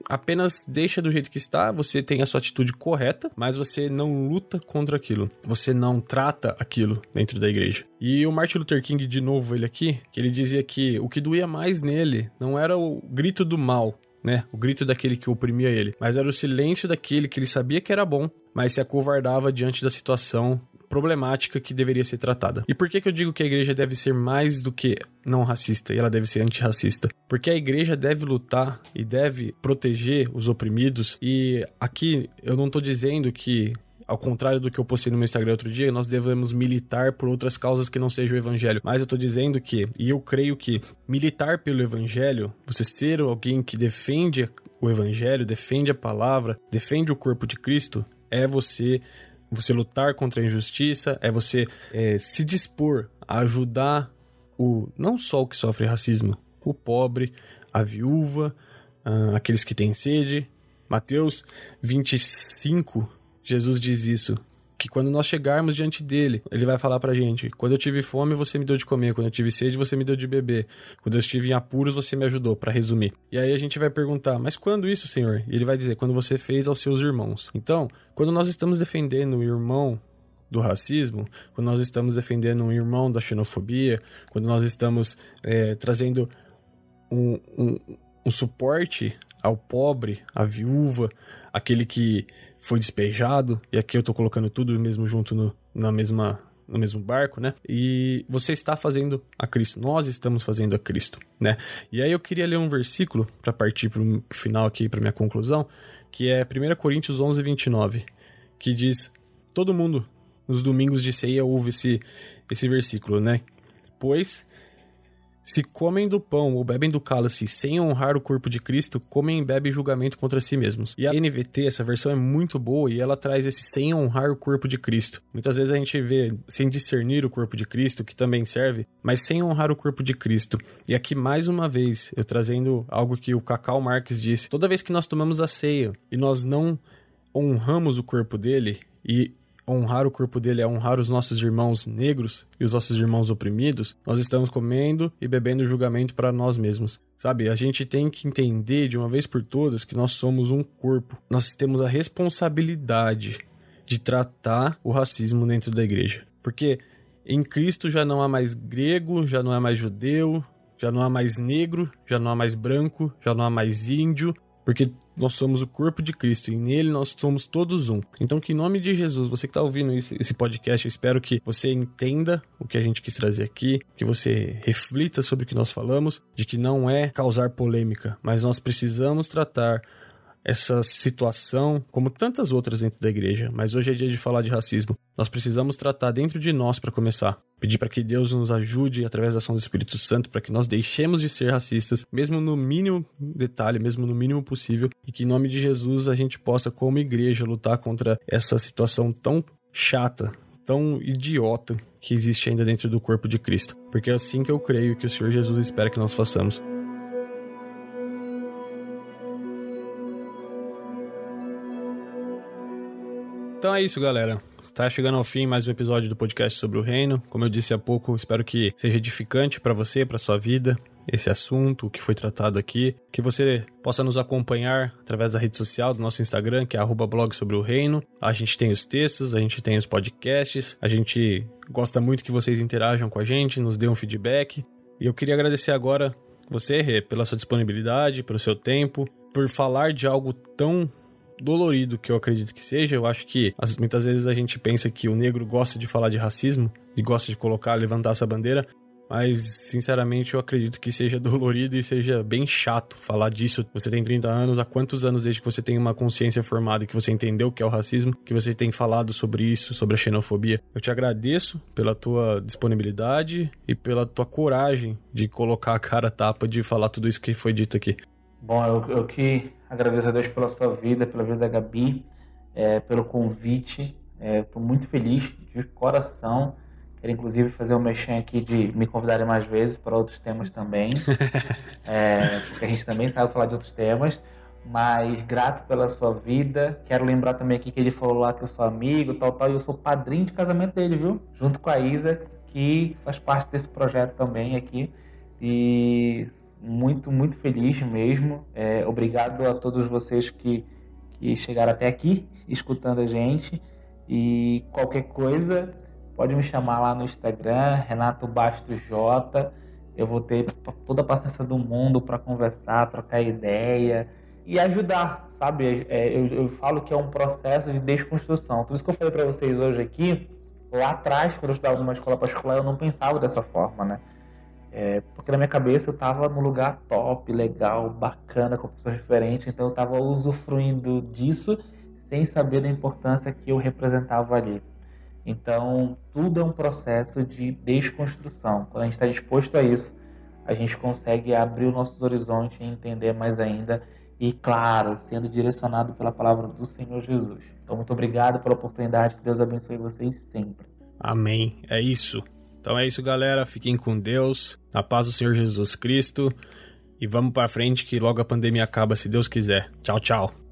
apenas deixa do jeito que está, você tem a sua atitude correta, mas você não luta contra aquilo. Você não trata aquilo dentro da igreja. E o Martin Luther King, de novo, ele aqui, que ele dizia que o que doía mais nele não era o grito do mal, né? O grito daquele que oprimia ele, mas era o silêncio daquele que ele sabia que era bom, mas se acovardava diante da situação problemática que deveria ser tratada. E por que, que eu digo que a igreja deve ser mais do que não racista e ela deve ser antirracista? Porque a igreja deve lutar e deve proteger os oprimidos. E aqui eu não estou dizendo que ao contrário do que eu postei no meu Instagram outro dia, nós devemos militar por outras causas que não sejam o evangelho. Mas eu tô dizendo que, e eu creio que militar pelo evangelho, você ser alguém que defende o evangelho, defende a palavra, defende o corpo de Cristo, é você você lutar contra a injustiça, é você é, se dispor a ajudar o não só o que sofre racismo, o pobre, a viúva, uh, aqueles que têm sede. Mateus 25, Jesus diz isso que quando nós chegarmos diante dele, ele vai falar pra gente: quando eu tive fome, você me deu de comer, quando eu tive sede, você me deu de beber, quando eu estive em apuros, você me ajudou, para resumir. E aí a gente vai perguntar: mas quando isso, Senhor? E ele vai dizer: quando você fez aos seus irmãos. Então, quando nós estamos defendendo o irmão do racismo, quando nós estamos defendendo um irmão da xenofobia, quando nós estamos é, trazendo um, um, um suporte ao pobre, à viúva, aquele que foi despejado, e aqui eu tô colocando tudo mesmo junto no, na mesma no mesmo barco, né? E você está fazendo a Cristo. Nós estamos fazendo a Cristo, né? E aí eu queria ler um versículo para partir para o final aqui, para minha conclusão, que é 1 Coríntios 11, 29, que diz: Todo mundo nos domingos de ceia ouve esse, esse versículo, né? Pois se comem do pão ou bebem do cálice sem honrar o corpo de Cristo, comem e bebem julgamento contra si mesmos. E a NVT, essa versão é muito boa e ela traz esse sem honrar o corpo de Cristo. Muitas vezes a gente vê sem discernir o corpo de Cristo, que também serve, mas sem honrar o corpo de Cristo. E aqui mais uma vez, eu trazendo algo que o Cacau Marques disse: toda vez que nós tomamos a ceia e nós não honramos o corpo dele e honrar o corpo dele é honrar os nossos irmãos negros e os nossos irmãos oprimidos, nós estamos comendo e bebendo julgamento para nós mesmos. Sabe, a gente tem que entender de uma vez por todas que nós somos um corpo. Nós temos a responsabilidade de tratar o racismo dentro da igreja. Porque em Cristo já não há mais grego, já não há mais judeu, já não há mais negro, já não há mais branco, já não há mais índio, porque nós somos o corpo de Cristo e nele nós somos todos um. Então, que em nome de Jesus, você que está ouvindo esse podcast, eu espero que você entenda o que a gente quis trazer aqui, que você reflita sobre o que nós falamos, de que não é causar polêmica, mas nós precisamos tratar essa situação, como tantas outras dentro da igreja, mas hoje é dia de falar de racismo. Nós precisamos tratar dentro de nós para começar. Pedir para que Deus nos ajude através da ação do Espírito Santo para que nós deixemos de ser racistas, mesmo no mínimo detalhe, mesmo no mínimo possível, e que em nome de Jesus a gente possa, como igreja, lutar contra essa situação tão chata, tão idiota que existe ainda dentro do corpo de Cristo. Porque é assim que eu creio que o Senhor Jesus espera que nós façamos. Então é isso, galera. Está chegando ao fim mais um episódio do podcast sobre o reino. Como eu disse há pouco, espero que seja edificante para você, para sua vida, esse assunto que foi tratado aqui. Que você possa nos acompanhar através da rede social do nosso Instagram, que é blog sobre o reino. A gente tem os textos, a gente tem os podcasts, a gente gosta muito que vocês interajam com a gente, nos dê um feedback. E eu queria agradecer agora você, Rê, pela sua disponibilidade, pelo seu tempo, por falar de algo tão dolorido que eu acredito que seja. Eu acho que muitas vezes a gente pensa que o negro gosta de falar de racismo e gosta de colocar, levantar essa bandeira, mas sinceramente eu acredito que seja dolorido e seja bem chato falar disso. Você tem 30 anos, há quantos anos desde que você tem uma consciência formada e que você entendeu o que é o racismo, que você tem falado sobre isso, sobre a xenofobia? Eu te agradeço pela tua disponibilidade e pela tua coragem de colocar a cara tapa de falar tudo isso que foi dito aqui. Bom, eu, eu que agradeço a Deus pela sua vida, pela vida da Gabi, é, pelo convite. Estou é, muito feliz de coração. Quero inclusive fazer um mexer aqui de me convidarem mais vezes para outros temas também, é, porque a gente também sabe falar de outros temas. Mas grato pela sua vida. Quero lembrar também aqui que ele falou lá que eu sou amigo, tal, tal, e eu sou padrinho de casamento dele, viu? Junto com a Isa, que faz parte desse projeto também aqui. E muito, muito feliz mesmo. É, obrigado a todos vocês que, que chegaram até aqui escutando a gente. E qualquer coisa, pode me chamar lá no Instagram, Renato Bastos J. Eu vou ter toda a paciência do mundo para conversar, trocar ideia e ajudar, sabe? É, eu, eu, falo que é um processo de desconstrução. Tudo isso que eu falei para vocês hoje aqui, lá atrás, quando eu estudava numa escola particular, eu não pensava dessa forma, né? É, porque na minha cabeça eu estava num lugar top, legal, bacana, com pessoas diferentes, então eu estava usufruindo disso sem saber da importância que eu representava ali. Então, tudo é um processo de desconstrução. Quando a gente está disposto a isso, a gente consegue abrir os nossos horizontes e entender mais ainda. E, claro, sendo direcionado pela palavra do Senhor Jesus. Então, muito obrigado pela oportunidade. Que Deus abençoe vocês sempre. Amém. É isso. Então é isso, galera. Fiquem com Deus, na paz do Senhor Jesus Cristo. E vamos para frente que logo a pandemia acaba, se Deus quiser. Tchau, tchau.